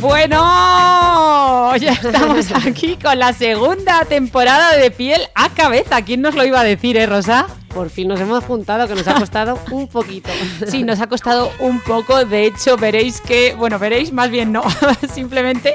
Bueno, ya estamos aquí con la segunda temporada de piel a cabeza. ¿Quién nos lo iba a decir, eh, Rosa? Por fin nos hemos juntado, que nos ha costado un poquito. Sí, nos ha costado un poco. De hecho, veréis que, bueno, veréis, más bien no, simplemente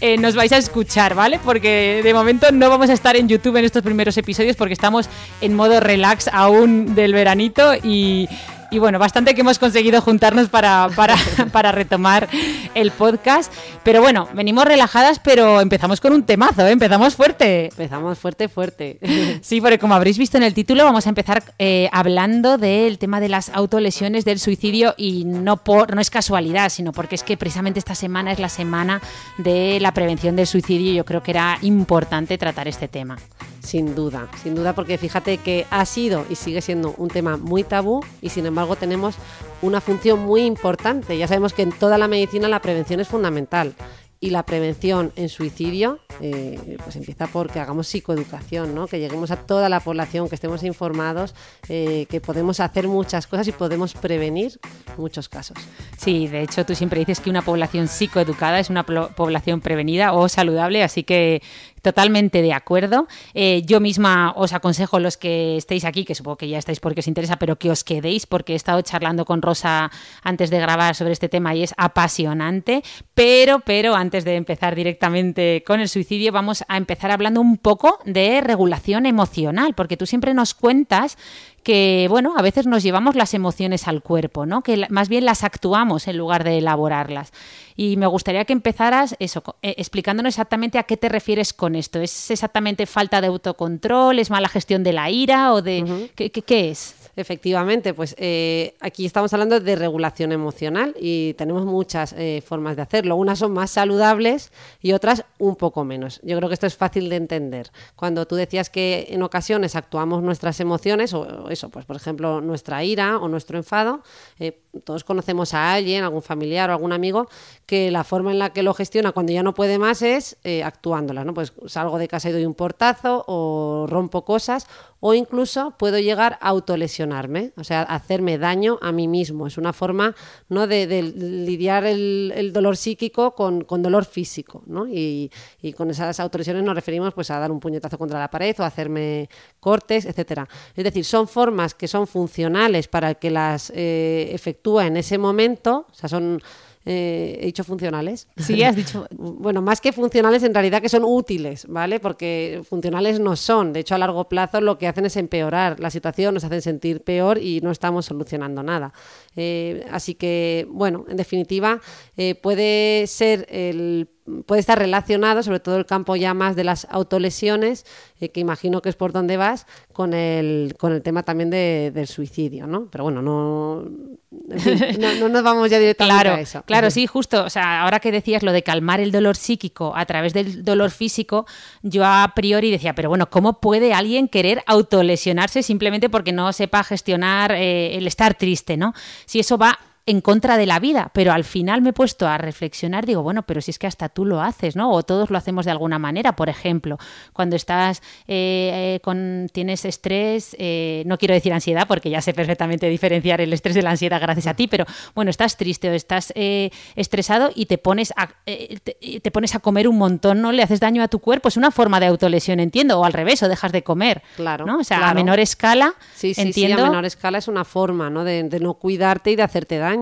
eh, nos vais a escuchar, ¿vale? Porque de momento no vamos a estar en YouTube en estos primeros episodios porque estamos en modo relax aún del veranito y y bueno, bastante que hemos conseguido juntarnos para, para, retomar el podcast. Pero bueno, venimos relajadas, pero empezamos con un temazo, ¿eh? empezamos fuerte. Empezamos fuerte, fuerte. Sí, porque como habréis visto en el título, vamos a empezar eh, hablando del tema de las autolesiones, del suicidio, y no, por, no es casualidad, sino porque es que precisamente esta semana es la semana de la prevención del suicidio y yo creo que era importante tratar este tema. Sin duda, sin duda, porque fíjate que ha sido y sigue siendo un tema muy tabú y sin embargo tenemos una función muy importante. Ya sabemos que en toda la medicina la prevención es fundamental y la prevención en suicidio eh, pues empieza porque hagamos psicoeducación, ¿no? que lleguemos a toda la población, que estemos informados, eh, que podemos hacer muchas cosas y podemos prevenir muchos casos. Sí, de hecho tú siempre dices que una población psicoeducada es una población prevenida o saludable, así que Totalmente de acuerdo. Eh, yo misma os aconsejo los que estéis aquí, que supongo que ya estáis porque os interesa, pero que os quedéis porque he estado charlando con Rosa antes de grabar sobre este tema y es apasionante. Pero, pero antes de empezar directamente con el suicidio, vamos a empezar hablando un poco de regulación emocional, porque tú siempre nos cuentas que, bueno, a veces nos llevamos las emociones al cuerpo, ¿no? Que más bien las actuamos en lugar de elaborarlas. Y me gustaría que empezaras eso, eh, explicándonos exactamente a qué te refieres con esto. ¿Es exactamente falta de autocontrol? ¿Es mala gestión de la ira? ¿O de ¿qué, qué, es? Efectivamente, pues eh, aquí estamos hablando de regulación emocional y tenemos muchas eh, formas de hacerlo. Unas son más saludables y otras un poco menos. Yo creo que esto es fácil de entender. Cuando tú decías que en ocasiones actuamos nuestras emociones, o eso, pues por ejemplo nuestra ira o nuestro enfado, eh, todos conocemos a alguien, algún familiar o algún amigo, que la forma en la que lo gestiona cuando ya no puede más es actuándola, ¿no? Pues salgo de casa y doy un portazo o rompo cosas o incluso puedo llegar a autolesionarme, o sea, hacerme daño a mí mismo. Es una forma ¿no? de, lidiar el, dolor psíquico con, dolor físico. ¿no? Y, con esas autolesiones nos referimos pues, a dar un puñetazo contra la pared o hacerme cortes, etcétera. Es decir, son formas que son funcionales para que las eh, efectúa en ese momento, o sea, son eh, he dicho funcionales. Sí, has dicho. bueno, más que funcionales, en realidad que son útiles, ¿vale? Porque funcionales no son. De hecho, a largo plazo lo que hacen es empeorar la situación, nos hacen sentir peor y no estamos solucionando nada. Eh, así que, bueno, en definitiva, eh, puede ser el puede estar relacionado, sobre todo el campo ya más de las autolesiones, eh, que imagino que es por donde vas, con el, con el tema también del suicidio, ¿no? Pero bueno, no, no, nos vamos ya directamente a eso. Claro, sí, justo. O sea, ahora que decías lo de calmar el dolor psíquico a través del dolor físico, yo a priori decía, pero bueno, ¿cómo puede alguien querer autolesionarse simplemente porque no sepa gestionar eh, el estar triste, ¿no? Si eso va en contra de la vida, pero al final me he puesto a reflexionar, digo, bueno, pero si es que hasta tú lo haces, ¿no? O todos lo hacemos de alguna manera, por ejemplo, cuando estás eh, eh, con, tienes estrés, eh, no quiero decir ansiedad, porque ya sé perfectamente diferenciar el estrés de la ansiedad gracias a ti, pero bueno, estás triste o estás estresado y te pones, a, te, pones a comer un montón, ¿no? Le haces daño a tu cuerpo, es una forma de autolesión, entiendo, o al revés, o dejas de comer, claro, ¿no? O sea, a menor escala, sí, sí, Sí, a menor escala es una forma, ¿no? de no cuidarte y de hacerte daño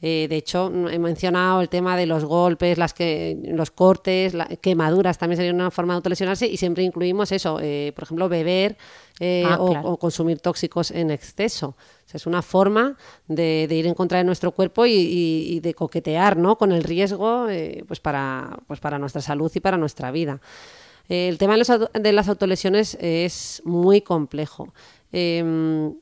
Eh, de hecho, he mencionado el tema de los golpes, las que, los cortes, quemaduras también sería una forma de autolesionarse y siempre incluimos eso, eh, por ejemplo, beber ah, o, consumir tóxicos en exceso. es una forma de, ir en contra de nuestro cuerpo y, de coquetear ¿no? con el riesgo pues para, pues para nuestra salud y para nuestra vida. El tema de, las autolesiones es muy complejo. Em,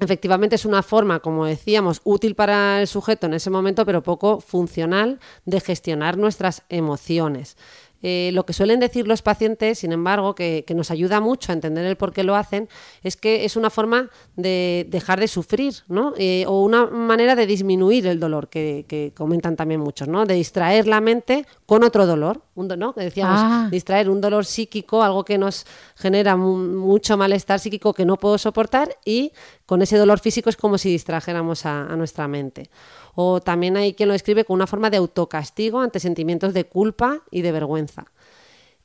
efectivamente es una forma, como decíamos, útil para el sujeto en ese momento, pero poco funcional de gestionar nuestras emociones. Eh, lo que suelen decir los pacientes, sin embargo, que, nos ayuda mucho a entender el por qué lo hacen, es que es una forma de dejar de sufrir, ¿no? Eh, o una manera de disminuir el dolor, que, comentan también muchos, ¿no? De distraer la mente con otro dolor, un, ¿no? Que decíamos, ah. distraer un dolor psíquico, algo que nos genera mucho malestar psíquico que no puedo soportar y con ese dolor físico es como si distrajéramos a nuestra mente. O también hay quien lo escribe con una forma de autocastigo ante sentimientos de culpa y de vergüenza.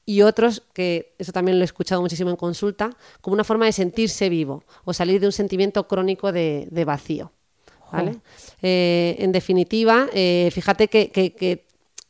Y otros, que eso también lo he escuchado muchísimo en consulta, como una forma de sentirse vivo o salir de un sentimiento crónico de, vacío. Eh, en definitiva, eh, fíjate que, que,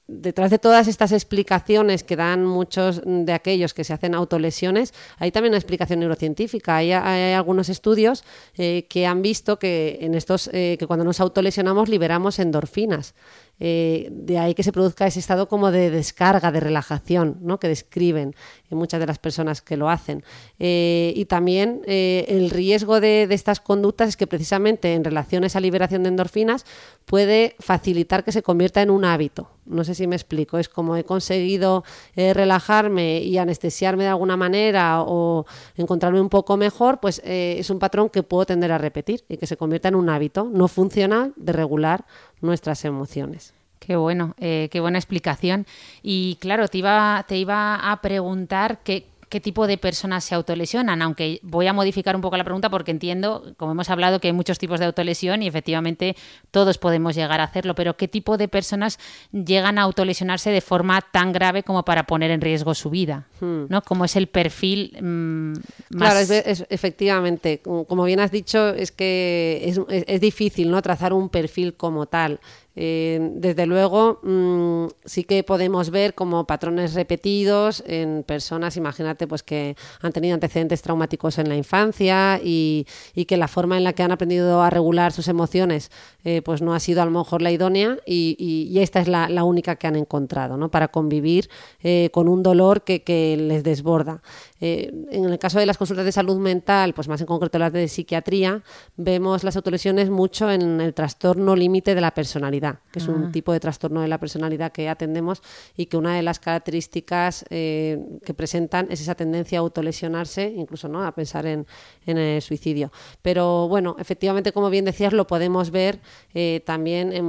detrás de todas estas explicaciones que dan muchos de aquellos que se hacen autolesiones, hay también una explicación neurocientífica. Hay, algunos estudios eh, que han visto que en estos eh, que cuando nos autolesionamos liberamos endorfinas. Eh, de ahí que se produzca ese estado como de descarga, de relajación, ¿no? que describen muchas de las personas que lo hacen. y también el riesgo de, de, estas conductas es que precisamente en relación a esa liberación de endorfinas puede facilitar que se convierta en un hábito. No sé si me explico. Es como he conseguido eh, relajarme y anestesiarme de alguna manera o encontrarme un poco mejor, pues eh, es un patrón que puedo tender a repetir y que se convierta en un hábito no funcional de regular nuestras emociones. Qué bueno, eh, qué buena explicación. Y claro, te iba, te iba a preguntar qué, qué tipo de personas se autolesionan, aunque voy a modificar un poco la pregunta porque entiendo, como hemos hablado, que hay muchos tipos de autolesión y efectivamente todos podemos llegar a hacerlo, pero ¿qué tipo de personas llegan a autolesionarse de forma tan grave como para poner en riesgo su vida? Hmm. ¿no? ¿Cómo es el perfil mm, más... Claro, es, efectivamente, como bien has dicho, es que es, es difícil ¿no? trazar un perfil como tal. Eh, desde luego, mm, sí que podemos ver como patrones repetidos en personas, imagínate, pues que han tenido antecedentes traumáticos en la infancia y, que la forma en la que han aprendido a regular sus emociones, eh, pues no ha sido a lo mejor la idónea y, esta es la, única que han encontrado, ¿no? Para convivir eh, con un dolor que, que les desborda. En el caso de las consultas de salud mental, pues más en concreto las de psiquiatría, vemos las autolesiones mucho en el trastorno límite de la personalidad que es un ah. tipo de trastorno de la personalidad que atendemos y que una de las características eh, que presentan es esa tendencia a autolesionarse, incluso ¿no? a pensar en, el suicidio. Pero bueno, efectivamente, como bien decías, lo podemos ver eh, también en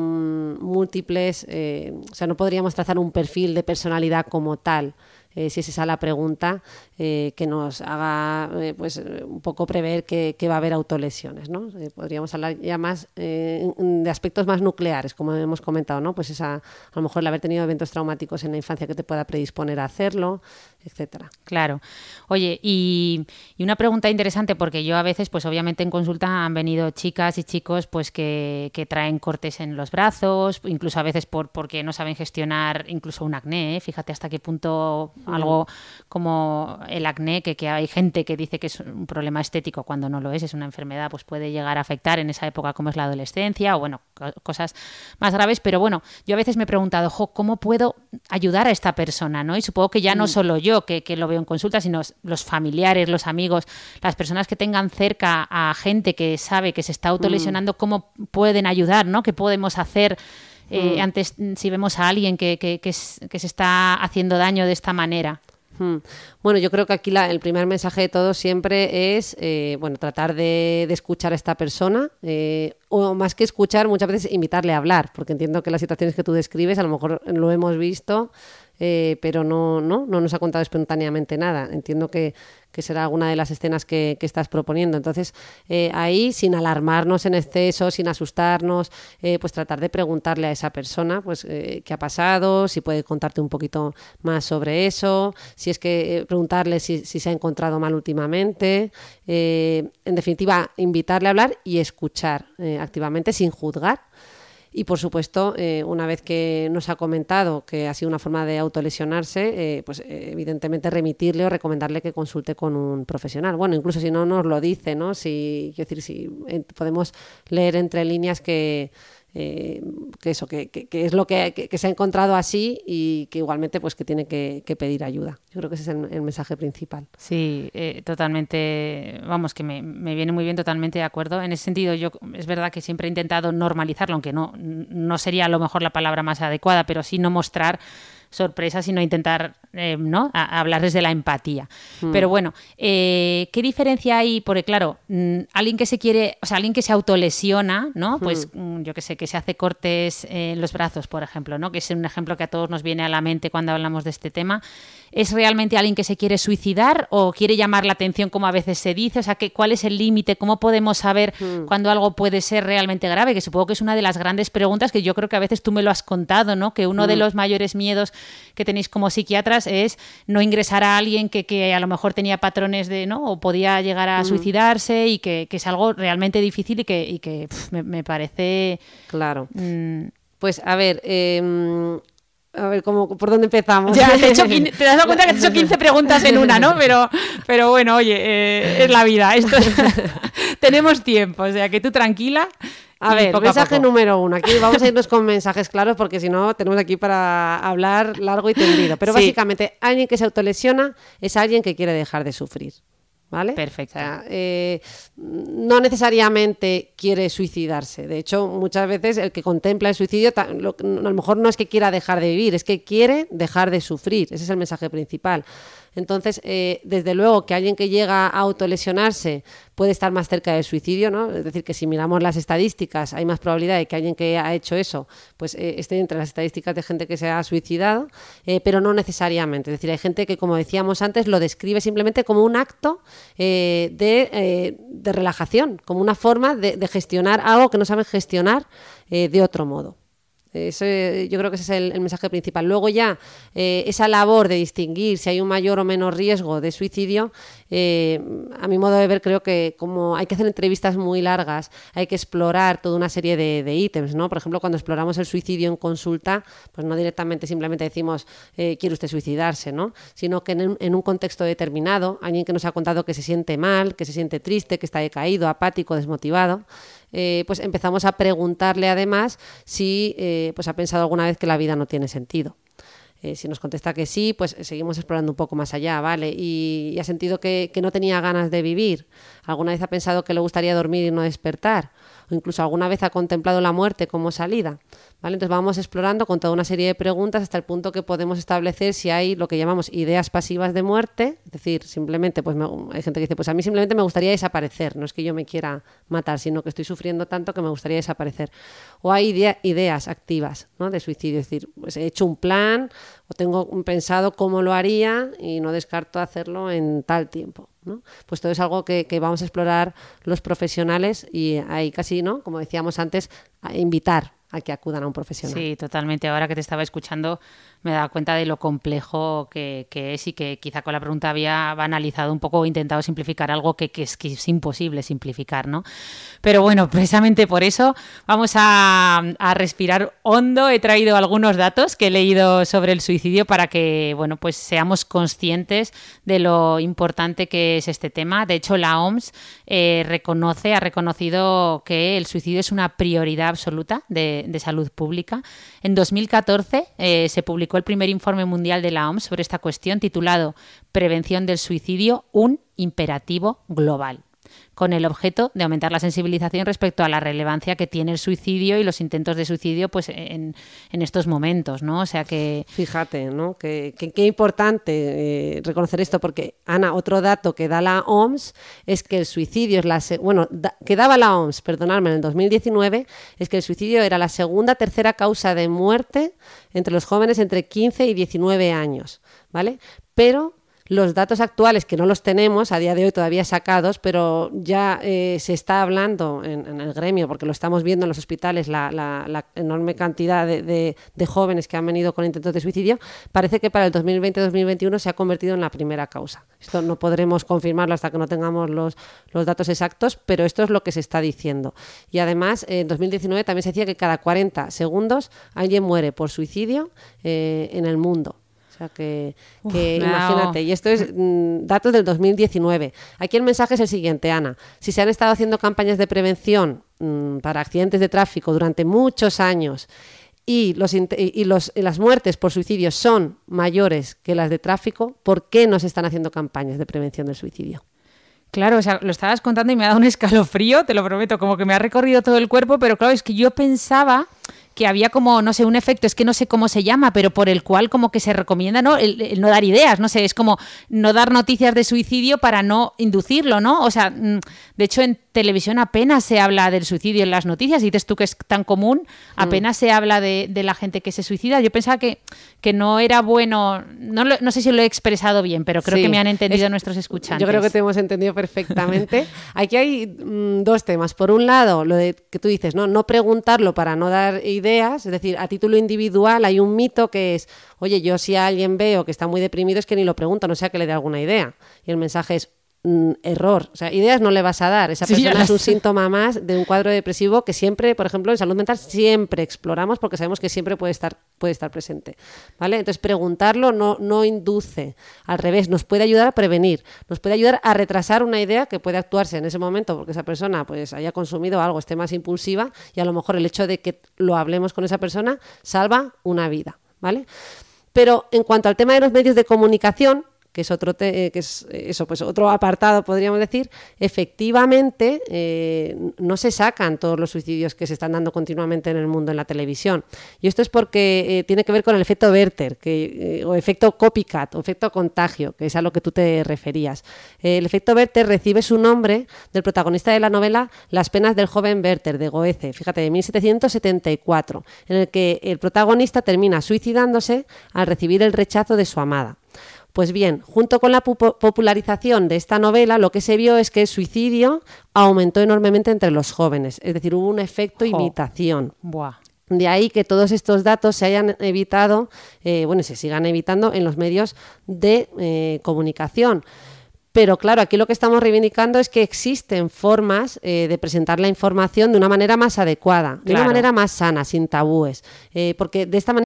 múltiples, eh, o sea, no podríamos trazar un perfil de personalidad como tal. Eh, si es esa la pregunta, eh, que nos haga eh, pues un poco prever que, va a haber autolesiones. ¿no? podríamos hablar ya más de aspectos más nucleares, como hemos comentado, ¿no? pues esa, a lo mejor el haber tenido eventos traumáticos en la infancia que te pueda predisponer a hacerlo, etcétera. Claro. Oye, y, una pregunta interesante, porque yo a veces, pues obviamente en consulta han venido chicas y chicos pues que, traen cortes en los brazos, incluso a veces por porque no saben gestionar incluso un acné, fíjate hasta qué punto algo como el acné, que, que, hay gente que dice que es un problema estético cuando no lo es, es una enfermedad, pues puede llegar a afectar en esa época como es la adolescencia o bueno, cosas más graves. Pero bueno, yo a veces me he preguntado, ¿cómo puedo ayudar a esta persona? ¿no? Y supongo que ya no mm. solo yo que, lo veo en consulta, sino los familiares, los amigos, las personas que tengan cerca a gente que sabe que se está autolesionando, mm. ¿cómo pueden ayudar? ¿no? ¿Qué podemos hacer? Eh, mm. antes si vemos a alguien que, que, que, se está haciendo daño de esta manera. Hmm. Bueno, yo creo que aquí el primer mensaje de todos siempre es eh, bueno tratar de, escuchar a esta persona eh, o más que escuchar muchas veces invitarle a hablar porque entiendo que las situaciones que tú describes a lo mejor lo hemos visto eh, pero no, no, no nos ha contado espontáneamente nada. Entiendo que, que será alguna de las escenas que, estás proponiendo. Entonces, eh, ahí, sin alarmarnos en exceso, sin asustarnos, eh, pues tratar de preguntarle a esa persona pues qué ha pasado, si puede contarte un poquito más sobre eso, si es que preguntarle si, si, se ha encontrado mal últimamente. en definitiva, invitarle a hablar y escuchar activamente sin juzgar. Y por supuesto, eh, una vez que nos ha comentado que ha sido una forma de autolesionarse, eh, pues eh, evidentemente remitirle o recomendarle que consulte con un profesional. Bueno, incluso si no nos lo dice, ¿no? Si, quiero decir, si podemos leer entre líneas que eh, que eso, que, es lo que, se ha encontrado así y que igualmente pues que tiene que, pedir ayuda. Yo creo que ese es el, mensaje principal. Sí, eh, totalmente, vamos, que me, me, viene muy bien, totalmente de acuerdo. En ese sentido, yo es verdad que siempre he intentado normalizarlo, aunque no, no sería a lo mejor la palabra más adecuada, pero sí no mostrar sorpresa, sino intentar eh, ¿no? hablar desde la empatía. Mm. Pero bueno, eh, ¿qué diferencia hay? Porque claro, mm, alguien que se quiere, o sea, alguien que se autolesiona, ¿no? Pues mm. yo que sé, que se hace cortes en los brazos, por ejemplo, ¿no? Que es un ejemplo que a todos nos viene a la mente cuando hablamos de este tema. ¿Es realmente alguien que se quiere suicidar o quiere llamar la atención como a veces se dice? O sea, ¿cuál es el límite? ¿Cómo podemos saber cuando algo puede ser realmente grave? Que supongo que es una de las grandes preguntas que yo creo que a veces tú me lo has contado, ¿no? Que uno de los mayores miedos que tenéis como psiquiatras es no ingresar a alguien que, que a lo mejor tenía patrones de, ¿no? O podía llegar a suicidarse y que, que, es algo realmente difícil y que, y que me, parece... Claro. Mm, pues a ver, eh, a ver, ¿cómo, ¿por dónde empezamos? Ya, te, te das cuenta que te he hecho 15 preguntas en una, ¿no? Pero, pero bueno, oye, eh, es la vida. Esto tenemos tiempo, o sea que tú tranquila. A ver, mensaje número uno. Aquí vamos a irnos con mensajes claros porque si no tenemos aquí para hablar largo y tendido. Pero básicamente, alguien que se autolesiona es alguien que quiere dejar de sufrir. ¿Vale? Perfecto. Eh, no necesariamente quiere suicidarse. De hecho, muchas veces el que contempla el suicidio, a lo mejor no es que quiera dejar de vivir, es que quiere dejar de sufrir. Ese es el mensaje principal. Entonces, eh, desde luego que alguien que llega a autolesionarse puede estar más cerca del suicidio, ¿no? Es decir, que si miramos las estadísticas, hay más probabilidad de que alguien que ha hecho eso, pues eh, esté entre las estadísticas de gente que se ha suicidado, eh, pero no necesariamente. Es decir, hay gente que, como decíamos antes, lo describe simplemente como un acto de, relajación, como una forma de gestionar algo que no saben gestionar de otro modo yo creo que ese es el, mensaje principal. Luego ya eh, esa labor de distinguir si hay un mayor o menor riesgo de suicidio, eh, a mi modo de ver creo que como hay que hacer entrevistas muy largas, hay que explorar toda una serie de, ítems, ¿no? Por ejemplo, cuando exploramos el suicidio en consulta, pues no directamente simplemente decimos eh, quiere usted suicidarse, ¿no? Sino que en un contexto determinado, alguien que nos ha contado que se siente mal, que se siente triste, que está decaído, apático, desmotivado, eh, pues empezamos a preguntarle además si eh, pues ha pensado alguna vez que la vida no tiene sentido. Eh, si nos contesta que sí, pues seguimos explorando un poco más allá, ¿vale? Y, ha sentido que, que, no tenía ganas de vivir. ¿Alguna vez ha pensado que le gustaría dormir y no despertar? ¿O incluso alguna vez ha contemplado la muerte como salida? Entonces vamos explorando con toda una serie de preguntas hasta el punto que podemos establecer si hay lo que llamamos ideas pasivas de muerte, es decir, simplemente, pues hay gente que dice, pues a mí simplemente me gustaría desaparecer, no es que yo me quiera matar, sino que estoy sufriendo tanto que me gustaría desaparecer. O hay ideas activas ¿no? de suicidio, es decir, pues he hecho un plan o tengo pensado cómo lo haría y no descarto hacerlo en tal tiempo. Pues todo es algo que, vamos a explorar los profesionales y hay casi, ¿no? Como decíamos antes, a invitar a que acudan a un profesional. Sí, totalmente. Ahora que te estaba escuchando me dado cuenta de lo complejo que, es y que quizá con la pregunta había banalizado un poco o intentado simplificar algo que, es, que es imposible simplificar, ¿no? Pero bueno, precisamente por eso vamos a, respirar hondo. He traído algunos datos que he leído sobre el suicidio para que, bueno, pues seamos conscientes de lo importante que es este tema. De hecho, la OMS eh, reconoce, ha reconocido que el suicidio es una prioridad absoluta de, salud pública. En 2014 eh, se publicó el primer informe mundial de la OMS sobre esta cuestión titulado Prevención del suicidio, un imperativo global con el objeto de aumentar la sensibilización respecto a la relevancia que tiene el suicidio y los intentos de suicidio pues en, estos momentos, ¿no? O sea que... Fíjate, ¿no? Qué que, importante eh, reconocer esto porque, Ana, otro dato que da la OMS es que el suicidio es la... Bueno, la OMS, en el 2019, es que el suicidio era la segunda, tercera causa de muerte entre los jóvenes entre 15 y 19 años, ¿vale? Pero los datos actuales, que no los tenemos a día de hoy todavía sacados, pero ya eh, se está hablando en, el gremio, porque lo estamos viendo en los hospitales, la, enorme cantidad de, jóvenes que han venido con intentos de suicidio, parece que para el 2020-2021 se ha convertido en la primera causa. Esto no podremos confirmarlo hasta que no tengamos los, los datos exactos, pero esto es lo que se está diciendo. Y además, en 2019 también se decía que cada 40 segundos alguien muere por suicidio eh, en el mundo. O sea que, imagínate, y esto es mm, datos del 2019. Aquí el mensaje es el siguiente, Ana. Si se han estado haciendo campañas de prevención mm, para accidentes de tráfico durante muchos años y, los, y, los, las muertes por suicidio son mayores que las de tráfico, ¿por qué no se están haciendo campañas de prevención del suicidio? Claro, o sea, lo estabas contando y me ha dado un escalofrío, te lo prometo, como que me ha recorrido todo el cuerpo, pero claro, es que yo pensaba que había como, no sé, un efecto, es que no sé cómo se llama, pero por el cual como que se recomienda ¿no? El, no dar ideas, no sé, es como no dar noticias de suicidio para no inducirlo, ¿no? O sea, mm, de hecho en televisión apenas se habla del suicidio en las noticias, y dices tú que es tan común, mm. apenas se habla de, la gente que se suicida. Yo pensaba que, que no era bueno, no, no sé si lo he expresado bien, pero creo que me han entendido nuestros escuchantes. Yo creo que te hemos entendido perfectamente. Aquí hay mm, dos temas. Por un lado, lo de que tú dices, ¿no? No preguntarlo para no dar ideas es decir, a título individual hay un mito que es, oye, yo si a alguien veo que está muy deprimido es que ni lo pregunto, no sea que le dé alguna idea. Y el mensaje es, mm, error. O sea, ideas no le vas a dar. Esa persona es un síntoma más de un cuadro depresivo que siempre, por ejemplo, en salud mental siempre exploramos porque sabemos que siempre puede estar, puede estar presente. ¿Vale? Entonces, preguntarlo no, no induce. Al revés, nos puede ayudar a prevenir, nos puede ayudar a retrasar una idea que puede actuarse en ese momento porque esa persona pues haya consumido algo, esté más impulsiva y a lo mejor el hecho de que lo hablemos con esa persona salva una vida. ¿Vale? Pero en cuanto al tema de los medios de comunicación, que es otro que es eso pues otro apartado podríamos decir efectivamente eh, no se sacan todos los suicidios que se están dando continuamente en el mundo en la televisión. Y esto es porque eh, tiene que ver con el efecto Werther que, eh, o efecto copycat o efecto contagio que es a lo que tú te referías. El efecto Werther recibe su nombre del protagonista de la novela Las penas del joven Werther de Goethe fíjate de 1774 en el que el protagonista termina suicidándose al recibir el rechazo de su amada pues bien, junto con la popularización de esta novela, lo que se vio es que el suicidio aumentó enormemente entre los jóvenes, es decir, hubo un efecto imitación. De ahí que todos estos datos se hayan evitado, eh, bueno, se sigan evitando en los medios de eh, comunicación. Pero claro, aquí lo que estamos reivindicando es que existen formas eh, de presentar la información de una manera más adecuada, de una manera más sana, sin tabúes. porque de esta manera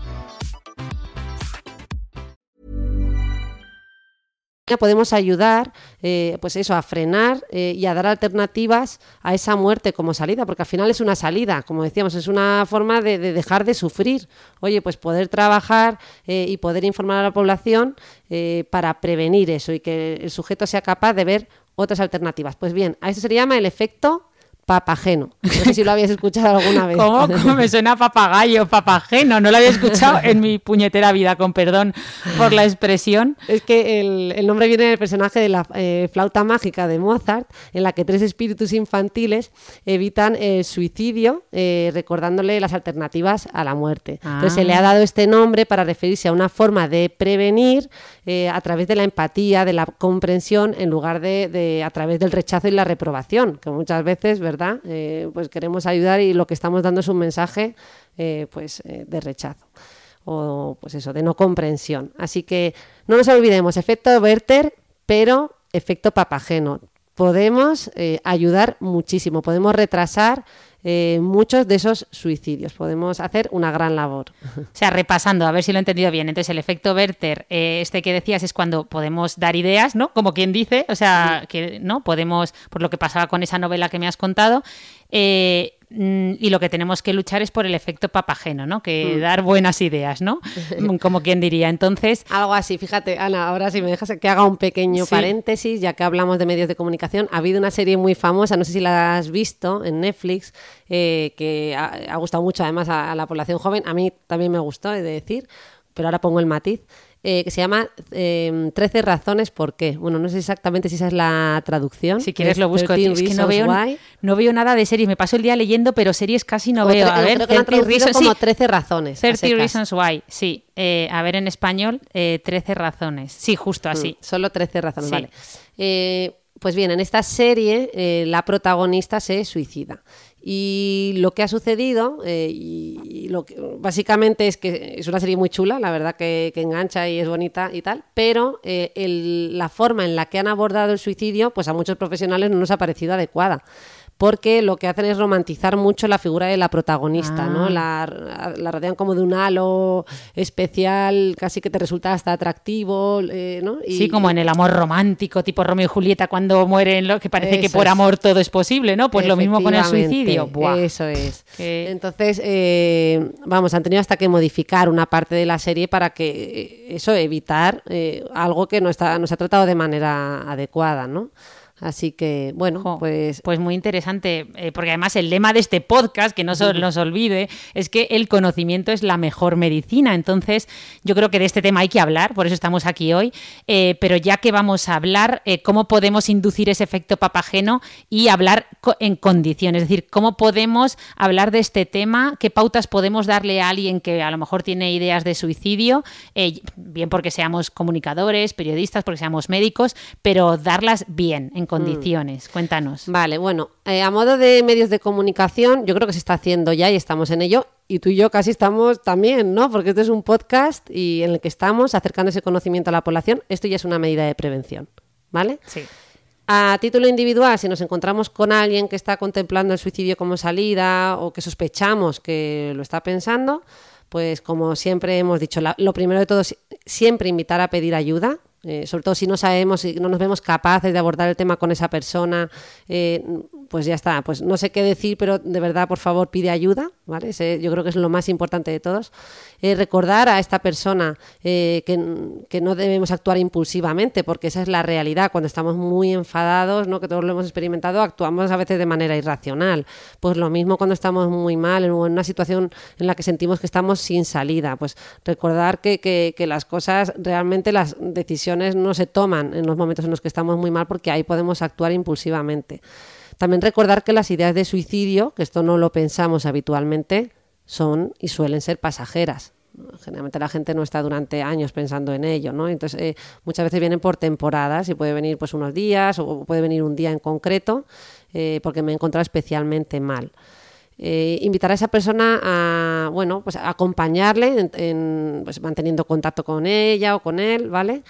Podemos ayudar eh, pues eso, a frenar eh, y a dar alternativas a esa muerte como salida, porque al final es una salida, como decíamos, es una forma de, dejar de sufrir. Oye, pues poder trabajar eh, y poder informar a la población para prevenir eso y que el sujeto sea capaz de ver otras alternativas. Pues bien, a eso se le llama el efecto papageno. No sé si lo habías escuchado alguna vez. ¿Cómo? ¿Cómo me suena papagayo, papageno? No lo había escuchado en mi puñetera vida, con perdón por la expresión. Es que el, nombre viene del personaje de la eh, flauta mágica de Mozart, en la que tres espíritus infantiles evitan el suicidio, eh, recordándole las alternativas a la muerte. Entonces se le ha ah. dado este nombre para referirse a una forma de prevenir eh, a través de la empatía, de la comprensión, en lugar de, de a través del rechazo y la reprobación, que muchas veces, ¿verdad? Eh, pues queremos ayudar y lo que estamos dando es un mensaje eh, pues, eh, de rechazo. o pues eso, de no comprensión. Así que no nos olvidemos, efecto Werther, pero efecto papageno. Podemos ayudar muchísimo, podemos retrasar eh, muchos de esos suicidios. Podemos hacer una gran labor. O sea, repasando, a ver si lo he entendido bien. Entonces, el efecto Werther, eh, este que decías, es cuando podemos dar ideas, ¿no? Como quien dice, o sea, que no podemos, por lo que pasaba con esa novela que me has contado. Eh, y lo que tenemos que luchar es por el efecto papageno, ¿no? Que dar buenas ideas, ¿no? Como quien diría. Entonces, Algo así, fíjate, Ana, ahora si me dejas que haga un pequeño Sí. paréntesis, ya que hablamos de medios de comunicación, ha habido una serie muy famosa, no sé si la has visto en Netflix, eh, que ha, ha gustado mucho además a, a la población joven, a mí también me gustó, he de decir, pero ahora pongo el matiz, eh, que se llama eh, 13 razones por qué. Bueno, no sé exactamente si esa es la traducción. si quieres Es lo busco. 13 Es que no veo, Why. no veo nada de series. Me paso el día leyendo, pero series casi no O veo. A ver, creo que lo han 30 traducido Reasons- como sí, 13 razones. a 30 secas. Reasons Why, sí. Eh, a ver en español, eh, 13 razones. Sí, justo así. Mm, Solo 13 razones, Sí. vale. Eh, pues bien, en esta serie eh, la protagonista se suicida. Y lo que ha sucedido, eh, y, lo que, básicamente es que es una serie muy chula, la verdad que, que engancha y es bonita y tal, pero eh, el- la forma en la que han abordado el suicidio, pues a muchos profesionales no nos ha parecido adecuada. Porque lo que hacen es romantizar mucho la figura de la protagonista, ¿no? Ah. La, la rodean como de un halo especial, casi que te resulta hasta atractivo, eh, ¿no? Y- Sí, como en el amor romántico, tipo Romeo y Julieta, cuando mueren, lo que parece que por es. amor todo es posible, ¿no? Pues lo mismo con el suicidio. Buah. Eso es. Entonces, eh, vamos, han tenido hasta que modificar una parte de la serie para que eh, eso, evitar eh, algo que no, está, no se ha tratado de manera adecuada, ¿no? Así que, bueno, Jo, pues pues muy interesante, eh, porque además el lema de este podcast, que no se nos olvide, es que el conocimiento es la mejor medicina. Entonces, yo creo que de este tema hay que hablar, por eso estamos aquí hoy. Eh, pero ya que vamos a hablar, eh, cómo podemos inducir ese efecto papageno y hablar co- en condiciones, es decir, cómo podemos hablar de este tema, qué pautas podemos darle a alguien que a lo mejor tiene ideas de suicidio, bien porque seamos comunicadores, periodistas, porque seamos médicos, pero darlas bien, en condiciones. Cuéntanos. Vale, bueno, eh, a modo de medios de comunicación, yo creo que se está haciendo ya y estamos en ello. Y tú y yo casi estamos también, ¿no? Porque este es un podcast y en el que estamos acercando ese conocimiento a la población. Esto ya es una medida de prevención, ¿vale? Sí. A título individual, si nos encontramos con alguien que está contemplando el suicidio como salida o que sospechamos que lo está pensando, pues como siempre hemos dicho, lo primero de todo es siempre invitar a pedir ayuda. Eh, sobre todo si no sabemos, si no nos vemos capaces de abordar el tema con esa persona, eh, pues ya está. Pues no sé qué decir, pero de verdad, por favor, pide ayuda, ¿vale? Ese yo creo que es lo más importante de todos. Eh, recordar a esta persona eh, que, que no debemos actuar impulsivamente, porque esa es la realidad. Cuando estamos muy enfadados, ¿no? que todos lo hemos experimentado, actuamos a veces de manera irracional. Pues lo mismo cuando estamos muy mal en una situación en la que sentimos que estamos sin salida. Pues recordar que, que- que las cosas, realmente las decisiones no se toman en los momentos en los que estamos muy mal, porque ahí podemos actuar impulsivamente. También recordar que las ideas de suicidio, que esto no lo pensamos habitualmente, son y suelen ser pasajeras. Generalmente la gente no está durante años pensando en ello, ¿no? Entonces eh, muchas veces vienen por temporadas y puede venir pues unos días o puede venir un día en concreto eh, porque me he encontrado especialmente mal. Eh, invitar a esa persona a, bueno, pues acompañarle, pues manteniendo contacto con ella o con él, ¿vale?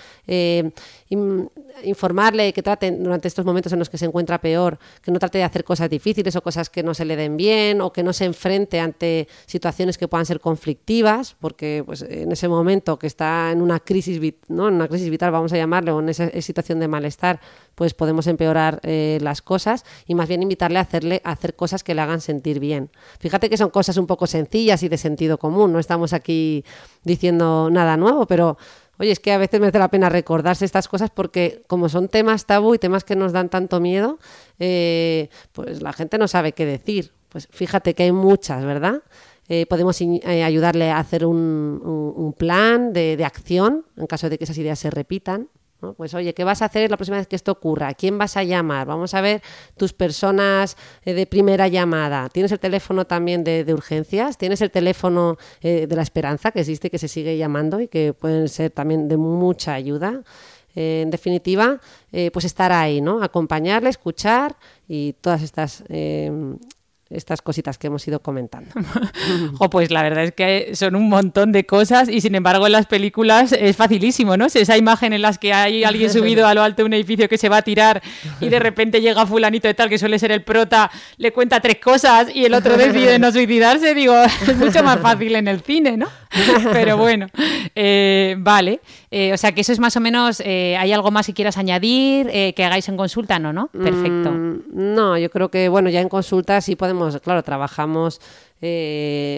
In- informarle que trate durante estos momentos en los que se encuentra peor, que no trate de hacer cosas difíciles o cosas que no se le den bien o que no se enfrente ante situaciones que puedan ser conflictivas, porque pues en ese momento que está en una crisis, ¿no? en una crisis vital, vamos a llamarle, o en esa situación de malestar, pues podemos empeorar eh, las cosas y más bien invitarle a hacerle a hacer cosas que le hagan sentir bien. Fíjate que son cosas un poco sencillas y de sentido común, no estamos aquí diciendo nada nuevo, pero oye, es que a veces merece la pena recordarse estas cosas porque como son temas tabú y temas que nos dan tanto miedo, eh, pues la gente no sabe qué decir. Pues fíjate que hay muchas, ¿verdad? Eh, podemos eh, ayudarle a hacer un, plan de acción en caso de que esas ideas se repitan. Pues oye, ¿qué vas a hacer la próxima vez que esto ocurra? ¿A quién vas a llamar? Vamos a ver tus personas eh, de primera llamada. ¿Tienes el teléfono también de, urgencias? ¿Tienes el teléfono eh, de la esperanza que existe que se sigue llamando y que pueden ser también de mucha ayuda? Eh, en definitiva, pues estar ahí, ¿no? Acompañarle, escuchar y todas estas estas cositas que hemos ido comentando. o pues la verdad es que son un montón de cosas y sin embargo en las películas es facilísimo, ¿no? Esa imagen en las que hay alguien subido a lo alto de un edificio que se va a tirar y de repente llega fulanito de tal que suele ser el prota, le cuenta tres cosas y el otro decide no suicidarse, digo, es mucho más fácil en el cine, ¿no? Pero bueno, eh, vale. Eh, o sea que eso es más o menos, eh, ¿hay algo más que quieras añadir, que hagáis en consulta? No, ¿no? Perfecto. Mm, no, yo creo que, bueno, ya en consulta sí podemos, claro, trabajamos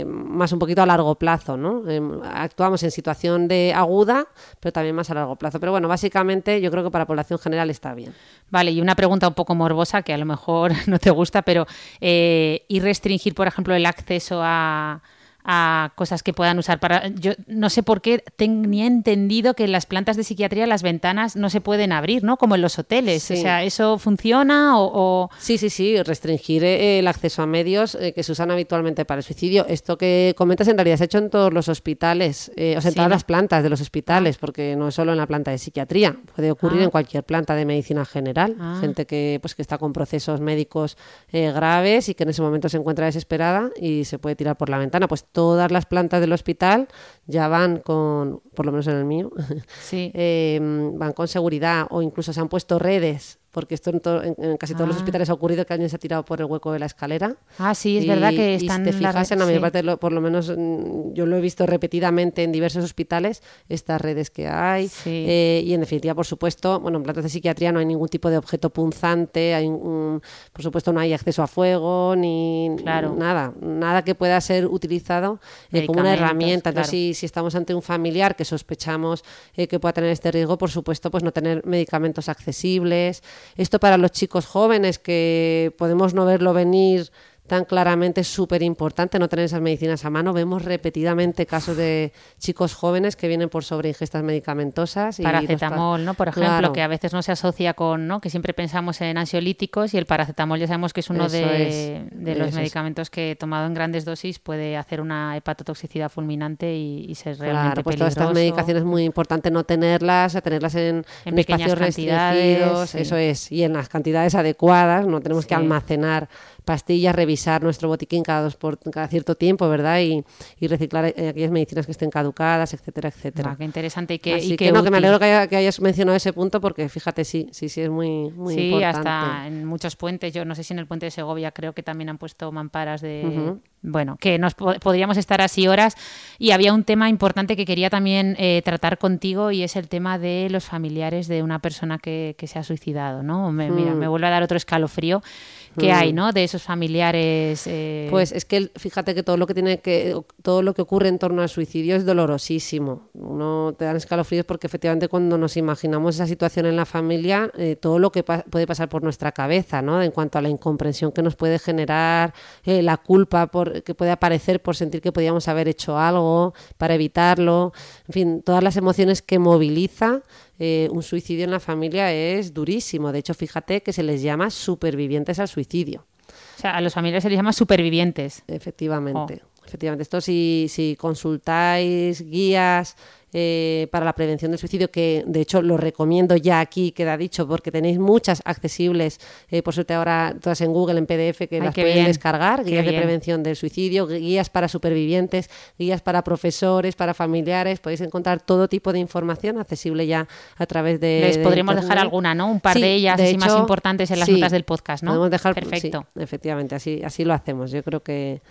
más un poquito a largo plazo, ¿no? Em, actuamos en situación de aguda, pero también más a largo plazo. Pero bueno, básicamente yo creo que para población general está bien. Vale, y una pregunta un poco morbosa que a lo mejor no te gusta, pero ¿y restringir, por ejemplo, el acceso a a cosas que puedan usar para yo no sé por qué tenía entendido que en las plantas de psiquiatría las ventanas no se pueden abrir no como en los hoteles o sea eso funciona o, sí sí sí restringir eh, el acceso a medios eh, que se usan habitualmente para el suicidio. Esto que comentas en realidad se ha hecho en todos los hospitales eh, o sea en todas las plantas de los hospitales porque no es solo en la planta de psiquiatría puede ocurrir Ah. en cualquier planta de medicina general. Ah. gente que pues que está con procesos médicos graves y que en ese momento se encuentra desesperada y se puede tirar por la ventana. Pues todas las plantas del hospital ya van con, por lo menos en el mío, Sí. eh, van con seguridad o incluso se han puesto redes, porque esto en, to- en- en casi todos los Ah. hospitales ha ocurrido que alguien se ha tirado por el hueco de la escalera. Ah, sí, es verdad que Y están si te fijas, en la mayor sí. parte, de lo- por lo menos mm, yo lo he visto repetidamente en diversos hospitales, estas redes que hay. Sí. eh, y en definitiva, por supuesto, bueno, en plantas de psiquiatría no hay ningún tipo de objeto punzante, hay, un- por supuesto no hay acceso a fuego ni Claro. nada, nada que pueda ser utilizado eh, como una herramienta. Entonces, claro. si, si estamos ante un familiar que sospechamos eh, que pueda tener este riesgo, por supuesto, pues no tener medicamentos accesibles. Esto para los chicos jóvenes que podemos no verlo venir tan claramente es súper importante no tener esas medicinas a mano. Vemos repetidamente casos de chicos jóvenes que vienen por sobreingestas medicamentosas. Y paracetamol, ¿no? Por ejemplo, Claro. que a veces no se asocia con, ¿no? Que siempre pensamos en ansiolíticos y el paracetamol ya sabemos que es uno Eso de, es, de los eso es. medicamentos que tomado en grandes dosis puede hacer una hepatotoxicidad fulminante y, y ser realmente Claro, pues todas estas medicaciones es muy importante no tenerlas, tenerlas en, En espacios cantidades, restringidos, sí. eso es, y en las cantidades adecuadas, no tenemos que almacenar pastillas, revisar nuestro botiquín cada, dos por, cada cierto tiempo, ¿verdad? Y, y reciclar eh, aquellas medicinas que estén caducadas, etcétera, etcétera. Ah, qué interesante y que, Así y que, qué no, que me alegro que, haya- que hayas mencionado ese punto porque fíjate, sí, sí, sí, es muy, muy sí, importante. hasta en muchos puentes. Yo no sé si en el puente de Segovia creo que también han puesto mamparas de. Ujú. Bueno, que nos po- podríamos estar así horas. Y había un tema importante que quería también eh, tratar contigo y es el tema de los familiares de una persona que, que se ha suicidado, ¿no? Me, Mira, Mm. me vuelve a dar otro escalofrío que Mm. hay, ¿no? De esos familiares. eh, Pues es que fíjate que todo lo que tiene que todo lo que ocurre en torno al suicidio es dolorosísimo. Uno te dan escalofríos porque efectivamente cuando nos imaginamos esa situación en la familia, eh, todo lo que pa- puede pasar por nuestra cabeza, ¿no? En cuanto a la incomprensión que nos puede generar, eh, la culpa por, que puede aparecer por sentir que podíamos haber hecho algo para evitarlo, en fin, todas las emociones que moviliza eh, un suicidio en la familia es durísimo. De hecho, fíjate que se les llama supervivientes al suicidio. o sea, a los familiares se les llama supervivientes. Efectivamente. Oh. Efectivamente, esto si, si consultáis guías eh, para la prevención del suicidio, que de hecho lo recomiendo ya aquí, queda dicho, porque tenéis muchas accesibles, eh, por suerte ahora todas en Google, en PDF, que Ay, las pueden bien, descargar, qué guías de bien. prevención del suicidio, guías para supervivientes, guías para profesores, para familiares, podéis encontrar todo tipo de información accesible ya a través de... Les de podríamos dejar alguna, ¿no? Un par Sí, de ellas así más importantes en las sí, notas del podcast, ¿no? Podemos dejar, Perfecto. sí, efectivamente, así, así lo hacemos. Yo creo que,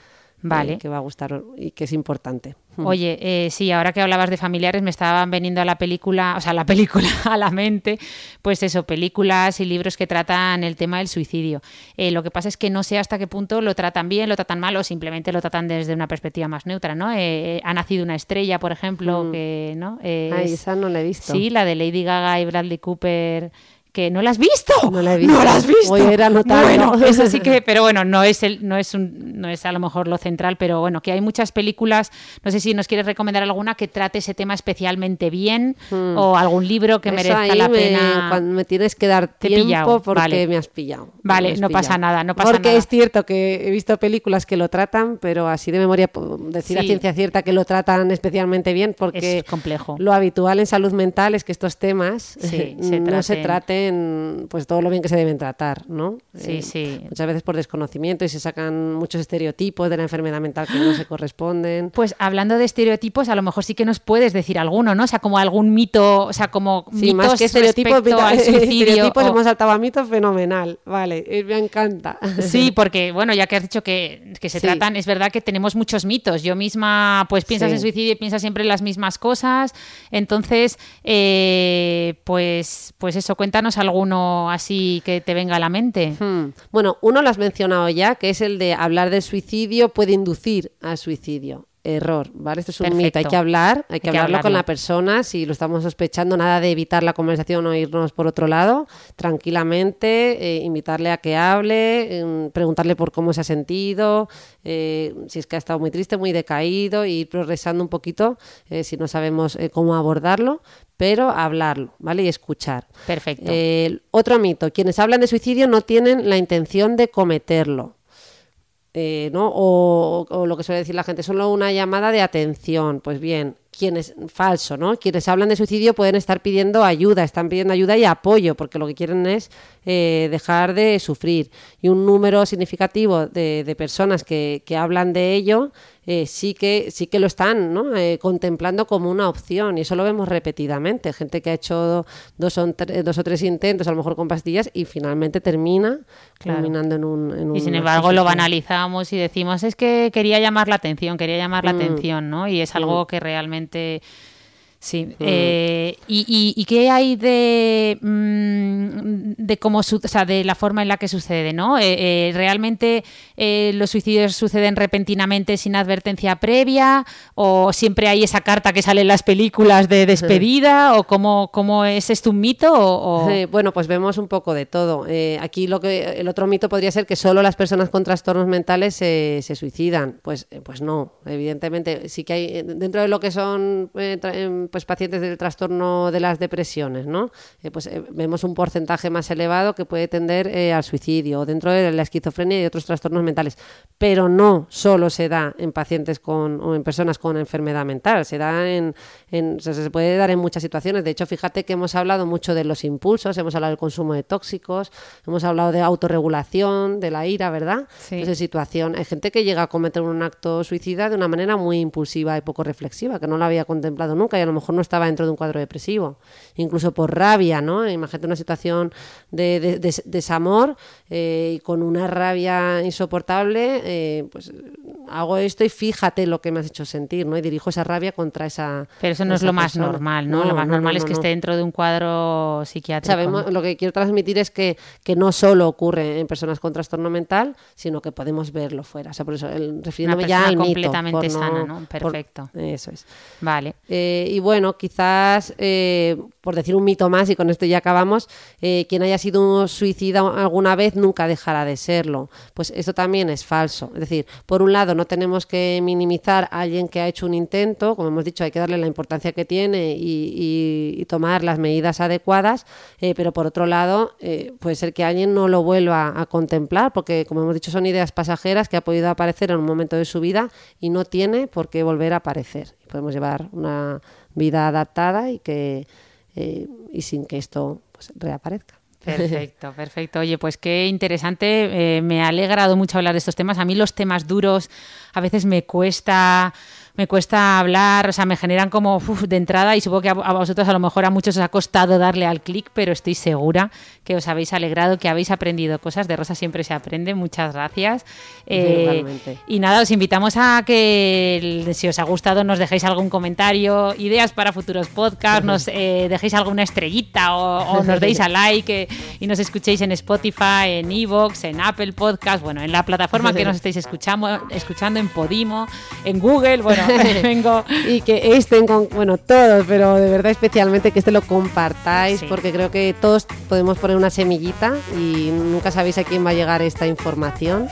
Vale. eh, que va a gustar y que es importante. Oye, eh, sí, ahora que hablabas de familiares, me estaban veniendo a la película, o sea, la película a la mente, pues eso, películas y libros que tratan el tema del suicidio. Eh, lo que pasa es que no sé hasta qué punto lo tratan bien, lo tratan mal o simplemente lo tratan desde una perspectiva más neutra, ¿no? Eh, ha nacido una estrella, por ejemplo, que, ¿no? Ay, es- esa no la he visto. Sí, la de Lady Gaga y Bradley Cooper. Que no la has visto. No la he visto. No la has visto. Voy a ir anotando. Bueno, eso sí que, pero bueno, no es el, no es un, no es a lo mejor lo central, pero bueno, que hay muchas películas. No sé si nos quieres recomendar alguna que trate ese tema especialmente bien o algún libro que Eso merezca la me, pena. cuando me tienes que dar tiempo pillado, porque vale. me has pillado. Vale, has no pasa nada, no pasa porque nada. es cierto que he visto películas que lo tratan, pero así de memoria decir a ciencia cierta que lo tratan especialmente bien porque Es complejo. lo habitual en salud mental es que estos temas Sí, se no se traten. Saben pues todo lo bien que se deben tratar, ¿no? Sí, Eh, sí. Muchas veces por desconocimiento y se sacan muchos estereotipos de la enfermedad mental que no se corresponden. Pues hablando de estereotipos, a lo mejor sí que nos puedes decir alguno, ¿no? O sea, como algún mito, o sea, como Sí, mitos más que estereotipos, al suicidio. estereotipos o- hemos saltado a mitos fenomenal. Vale, eh, me encanta. Sí, porque bueno, ya que has dicho que, que se Sí. tratan, es verdad que tenemos muchos mitos. Yo misma, pues piensas Sí. en suicidio y piensas siempre en las mismas cosas. Entonces, eh, pues, pues eso, cuéntanos alguno así que te venga a la mente. Hmm. Bueno, uno lo has mencionado ya, que es el de hablar del suicidio puede inducir al suicidio. Error, ¿vale? Esto es un Perfecto. mito. Hay que hablar, hay que Hay que hablarlo con la persona. Si lo estamos sospechando, nada de evitar la conversación o irnos por otro lado. Tranquilamente, eh, invitarle a que hable, em, preguntarle por cómo se ha sentido, eh, si es que ha estado muy triste, muy decaído, y ir progresando un poquito eh, si no sabemos cómo abordarlo, pero hablarlo, ¿vale? Y escuchar. Perfecto. Otro mito, quienes hablan de suicidio no tienen la intención de cometerlo. Eh, ¿no? O, lo que suele decir la gente, solo una llamada de atención. Pues bien, quienes, falso, ¿no? Quienes hablan de suicidio pueden estar pidiendo ayuda, están pidiendo ayuda y apoyo, porque lo que quieren es eh, dejar de sufrir. Y un número significativo de, de personas que, que hablan de ello eh, sí, que, sí que lo están ¿no? Eh, contemplando como una opción. Y eso lo vemos repetidamente. Gente que ha hecho dos o, tre- dos o tres intentos, a lo mejor con pastillas, y finalmente termina Claro. culminando en un... en Y sin embargo lo banalizamos y decimos, es que quería llamar la atención, quería llamar la Mm. atención, ¿no? Y es algo que realmente... Sí. Eh, y, y- y qué hay de, mm, de cómo su- o sea, de la forma en la que sucede, ¿no? Eh, eh, ¿Realmente los suicidios suceden repentinamente sin advertencia previa? ¿O siempre hay esa carta que sale en las películas de despedida? ¿O cómo, cómo es esto un mito? O, o- bueno, pues vemos un poco de todo. Aquí lo que el otro mito podría ser que solo las personas con trastornos mentales se, se suicidan. Pues, pues no, evidentemente sí que hay dentro de lo que son em, pues pacientes del trastorno de las depresiones, ¿no? Eh, pues eh, vemos un porcentaje más elevado que puede tender eh, al suicidio dentro de la esquizofrenia y otros trastornos mentales. Pero no solo se da en pacientes con o en personas con enfermedad mental, se da en, en- o sea, se puede dar en muchas situaciones. De hecho, fíjate que hemos hablado mucho de los impulsos, hemos hablado del consumo de tóxicos, hemos hablado de autorregulación, de la ira, ¿verdad? Sí. Entonces, situación. Hay gente que llega a cometer un acto suicida de una manera muy impulsiva y poco reflexiva, que no lo había contemplado nunca y a lo mejor no estaba dentro de un cuadro depresivo. Incluso por rabia, ¿no? Imagínate una situación de, de- de- desamor eh, y con una rabia insoportable, eh, pues hago esto y fíjate lo que me has hecho sentir, ¿no? Y dirijo esa rabia contra esa. Pero eso no es lo más persona. normal, ¿no? lo más no, normal no, es que esté dentro de un cuadro psiquiátrico. Sabemos, lo que quiero transmitir es que, que no solo ocurre en personas con trastorno mental, sino que podemos verlo fuera. O sea, por eso, el, refiriéndome ya persona al mito. completamente por sana, ¿no? por- Perfecto. eso es. Vale. Eh, y bueno, quizás, eh, por decir un mito más, y con esto ya acabamos, eh, quien haya sido suicida alguna vez nunca dejará de serlo. Pues esto también es falso. Es decir, por un lado, no tenemos que minimizar a alguien que ha hecho un intento, como hemos dicho, hay que darle la importancia que tiene y, tomar las medidas adecuadas, eh, pero por otro lado, eh, puede ser que alguien no lo vuelva a contemplar, porque como hemos dicho, son ideas pasajeras que ha podido aparecer en un momento de su vida y no tiene por qué volver a aparecer. Podemos llevar una vida adaptada y que eh, y sin que esto pues, reaparezca. Perfecto, perfecto. Oye, pues qué interesante. eh, me ha alegrado mucho hablar de estos temas. A mí los temas duros a veces me cuesta, me cuesta hablar, o sea, me generan como uf, de entrada y supongo que a, a vosotros a lo mejor a muchos os ha costado darle al clic, pero estoy segura que os habéis alegrado, que habéis aprendido cosas. De Rosa siempre se aprende. Muchas gracias. Eh, y nada, os invitamos a que si os ha gustado nos dejéis algún comentario, ideas para futuros podcasts, nos eh, dejéis alguna estrellita o, o nos deis a like eh, y nos escuchéis en Spotify, en Evox, en Apple Podcast, bueno, en la plataforma que nos estéis escuchando, escuchando en Podimo, en Google, bueno, vengo... y que estén con, bueno, todos, pero de verdad especialmente que este lo compartáis, Sí. porque creo que todos podemos poner una semillita y nunca sabéis a quién va a llegar esta información.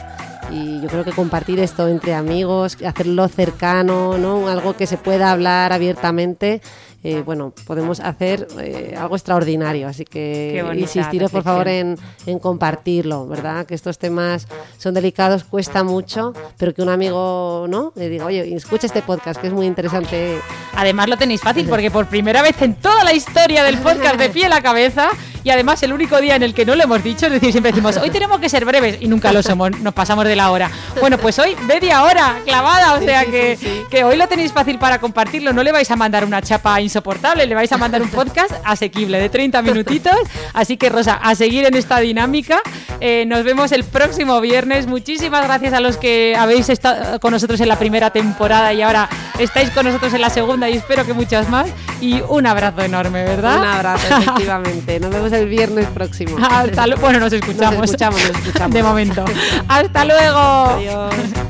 Y yo creo que compartir esto entre amigos, hacerlo cercano, ¿no? algo que se pueda hablar abiertamente, eh, bueno, podemos hacer eh, algo extraordinario. Así que insistiré por favor en, en compartirlo, ¿verdad? Que estos temas son delicados, cuesta mucho, pero que un amigo, ¿no? Le diga, oye, escucha este podcast que es muy interesante. Además lo tenéis fácil porque por primera vez en toda la historia del podcast de pie a la cabeza y además el único día en el que no lo hemos dicho, es decir, siempre decimos, hoy tenemos que ser breves y nunca lo somos, nos pasamos de la hora. Bueno, pues hoy media hora clavada, o sea que, que hoy lo tenéis fácil para compartirlo, no le vais a mandar una chapa insoportable, le vais a mandar un podcast asequible de 30 minutitos, así que Rosa, a seguir en esta dinámica, eh, nos vemos el próximo viernes, muchísimas gracias a los que habéis estado con nosotros en la primera temporada y ahora estáis con nosotros en la segunda y espero que muchas más y un abrazo enorme, ¿verdad? Un abrazo, efectivamente. Nos vemos el viernes próximo. Hasta. Bueno, nos escuchamos. Nos escuchamos, nos escuchamos. De momento. Hasta luego. Adiós.